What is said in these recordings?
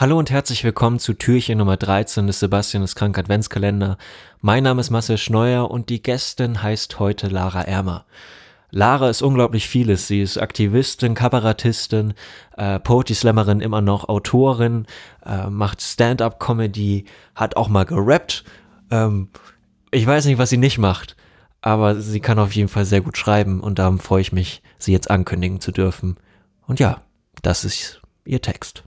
Hallo und herzlich willkommen zu Türchen Nummer 13 des Sebastian ist krank Adventskalender. Mein Name ist Marcel Schneuer und die Gästin heißt heute Lara Ermer. Lara ist unglaublich vieles. Sie ist Aktivistin, Kabarettistin, äh, Poetry Slammerin, immer noch Autorin, äh, macht Stand-up-Comedy, hat auch mal gerappt. Ähm, ich weiß nicht, was sie nicht macht, aber sie kann auf jeden Fall sehr gut schreiben und darum freue ich mich, sie jetzt ankündigen zu dürfen. Und ja, das ist ihr Text.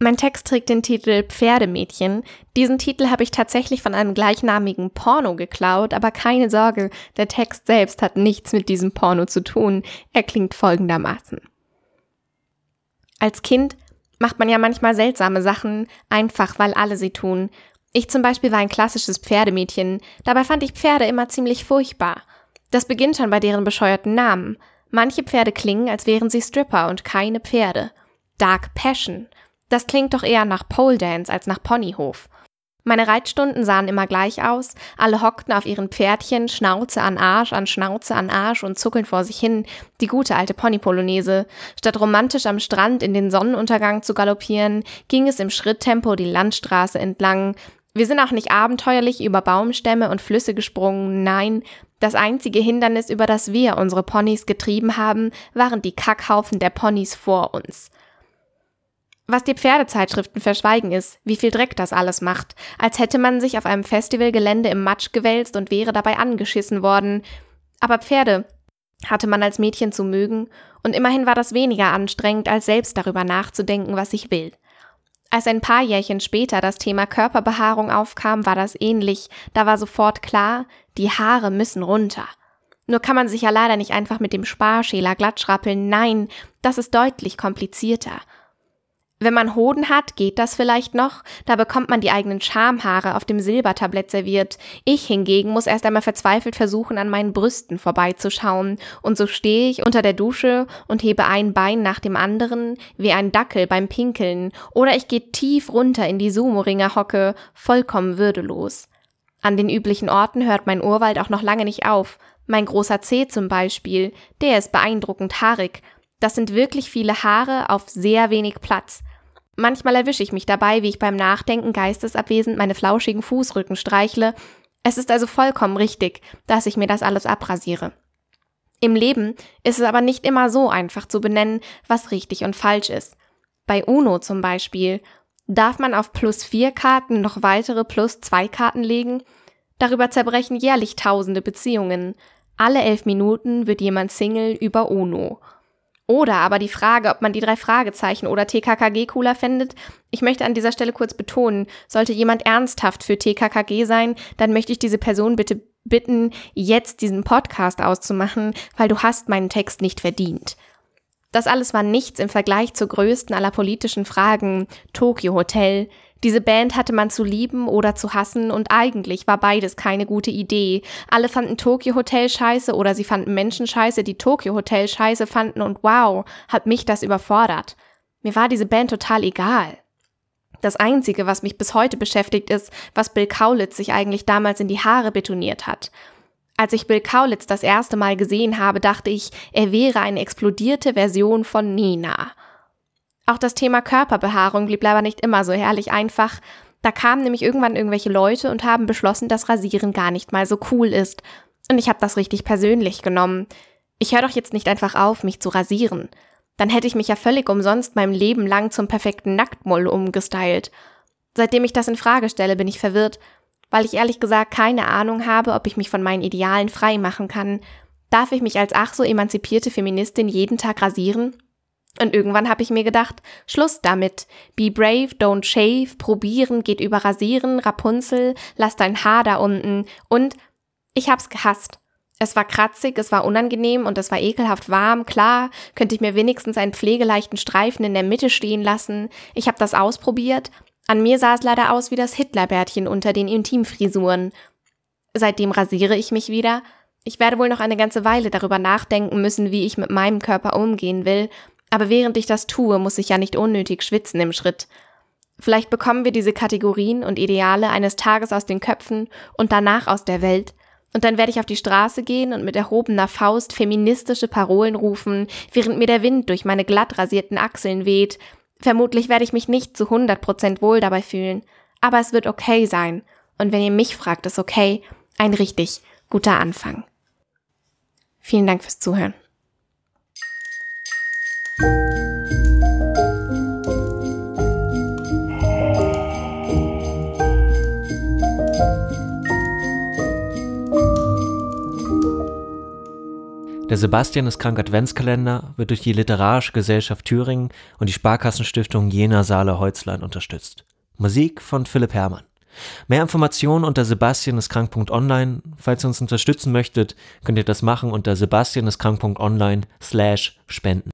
Mein Text trägt den Titel Pferdemädchen. Diesen Titel habe ich tatsächlich von einem gleichnamigen Porno geklaut, aber keine Sorge, der Text selbst hat nichts mit diesem Porno zu tun. Er klingt folgendermaßen. Als Kind macht man ja manchmal seltsame Sachen, einfach weil alle sie tun. Ich zum Beispiel war ein klassisches Pferdemädchen, dabei fand ich Pferde immer ziemlich furchtbar. Das beginnt schon bei deren bescheuerten Namen. Manche Pferde klingen, als wären sie Stripper und keine Pferde. Dark Passion, das klingt doch eher nach Pole Dance als nach Ponyhof. Meine Reitstunden sahen immer gleich aus, alle hockten auf ihren Pferdchen, Schnauze an Arsch, an Schnauze an Arsch und zuckeln vor sich hin, die gute alte Ponypolonaise. Statt romantisch am Strand in den Sonnenuntergang zu galoppieren, ging es im Schritttempo die Landstraße entlang. Wir sind auch nicht abenteuerlich über Baumstämme und Flüsse gesprungen, nein, das einzige Hindernis, über das wir unsere Ponys getrieben haben, waren die Kackhaufen der Ponys vor uns. Was die Pferdezeitschriften verschweigen ist, wie viel Dreck das alles macht, als hätte man sich auf einem Festivalgelände im Matsch gewälzt und wäre dabei angeschissen worden. Aber Pferde hatte man als Mädchen zu mögen, und immerhin war das weniger anstrengend, als selbst darüber nachzudenken, was ich will. Als ein paar Jährchen später das Thema Körperbehaarung aufkam, war das ähnlich, da war sofort klar, die Haare müssen runter. Nur kann man sich ja leider nicht einfach mit dem Sparschäler glattschrappeln, nein, das ist deutlich komplizierter. Wenn man Hoden hat, geht das vielleicht noch, da bekommt man die eigenen Schamhaare auf dem Silbertablett serviert. Ich hingegen muss erst einmal verzweifelt versuchen, an meinen Brüsten vorbeizuschauen, und so stehe ich unter der Dusche und hebe ein Bein nach dem anderen, wie ein Dackel beim Pinkeln, oder ich gehe tief runter in die Sumo-Ringer-Hocke, vollkommen würdelos. An den üblichen Orten hört mein Urwald auch noch lange nicht auf. Mein großer Zeh zum Beispiel, der ist beeindruckend haarig. Das sind wirklich viele Haare auf sehr wenig Platz. Manchmal erwische ich mich dabei, wie ich beim Nachdenken geistesabwesend meine flauschigen Fußrücken streichle. Es ist also vollkommen richtig, dass ich mir das alles abrasiere. Im Leben ist es aber nicht immer so einfach zu benennen, was richtig und falsch ist. Bei UNO zum Beispiel darf man auf plus vier Karten noch weitere plus zwei Karten legen. Darüber zerbrechen jährlich tausende Beziehungen. Alle elf Minuten wird jemand Single über UNO. Oder aber die Frage, ob man die drei Fragezeichen oder TKKG cooler findet. Ich möchte an dieser Stelle kurz betonen, sollte jemand ernsthaft für TKKG sein, dann möchte ich diese Person bitte bitten, jetzt diesen Podcast auszumachen, weil du hast meinen Text nicht verdient. Das alles war nichts im Vergleich zur größten aller politischen Fragen, Tokyo Hotel, diese Band hatte man zu lieben oder zu hassen und eigentlich war beides keine gute Idee. Alle fanden Tokyo Hotel scheiße oder sie fanden Menschen scheiße, die Tokyo Hotel scheiße fanden und wow, hat mich das überfordert. Mir war diese Band total egal. Das Einzige, was mich bis heute beschäftigt, ist, was Bill Kaulitz sich eigentlich damals in die Haare betoniert hat. Als ich Bill Kaulitz das erste Mal gesehen habe, dachte ich, er wäre eine explodierte Version von Nina. Auch das Thema Körperbehaarung blieb leider nicht immer so herrlich einfach. Da kamen nämlich irgendwann irgendwelche Leute und haben beschlossen, dass Rasieren gar nicht mal so cool ist. Und ich habe das richtig persönlich genommen. Ich höre doch jetzt nicht einfach auf, mich zu rasieren. Dann hätte ich mich ja völlig umsonst meinem Leben lang zum perfekten Nacktmoll umgestylt. Seitdem ich das in Frage stelle, bin ich verwirrt, weil ich ehrlich gesagt keine Ahnung habe, ob ich mich von meinen Idealen frei machen kann. Darf ich mich als ach so emanzipierte Feministin jeden Tag rasieren? Und irgendwann habe ich mir gedacht, Schluss damit. Be brave, don't shave, probieren geht über rasieren, Rapunzel, lass dein Haar da unten. Und ich hab's gehasst. Es war kratzig, es war unangenehm und es war ekelhaft warm. Klar, könnte ich mir wenigstens einen pflegeleichten Streifen in der Mitte stehen lassen. Ich habe das ausprobiert. An mir sah es leider aus wie das Hitlerbärtchen unter den Intimfrisuren. Seitdem rasiere ich mich wieder. Ich werde wohl noch eine ganze Weile darüber nachdenken müssen, wie ich mit meinem Körper umgehen will, aber während ich das tue, muss ich ja nicht unnötig schwitzen im Schritt. Vielleicht bekommen wir diese Kategorien und Ideale eines Tages aus den Köpfen und danach aus der Welt. Und dann werde ich auf die Straße gehen und mit erhobener Faust feministische Parolen rufen, während mir der Wind durch meine glatt rasierten Achseln weht. Vermutlich werde ich mich nicht zu 100% wohl dabei fühlen, aber es wird okay sein. Und wenn ihr mich fragt, ist okay ein richtig guter Anfang. Vielen Dank fürs Zuhören. Der Sebastian ist krank Adventskalender wird durch die Literarische Gesellschaft Thüringen und die Sparkassenstiftung Jena Saale Holzlein unterstützt. Musik von Philipp Herrmann. Mehr Informationen unter sebastianiskrank.online. Falls ihr uns unterstützen möchtet, könnt ihr das machen unter sebastianiskrank.online slash spenden.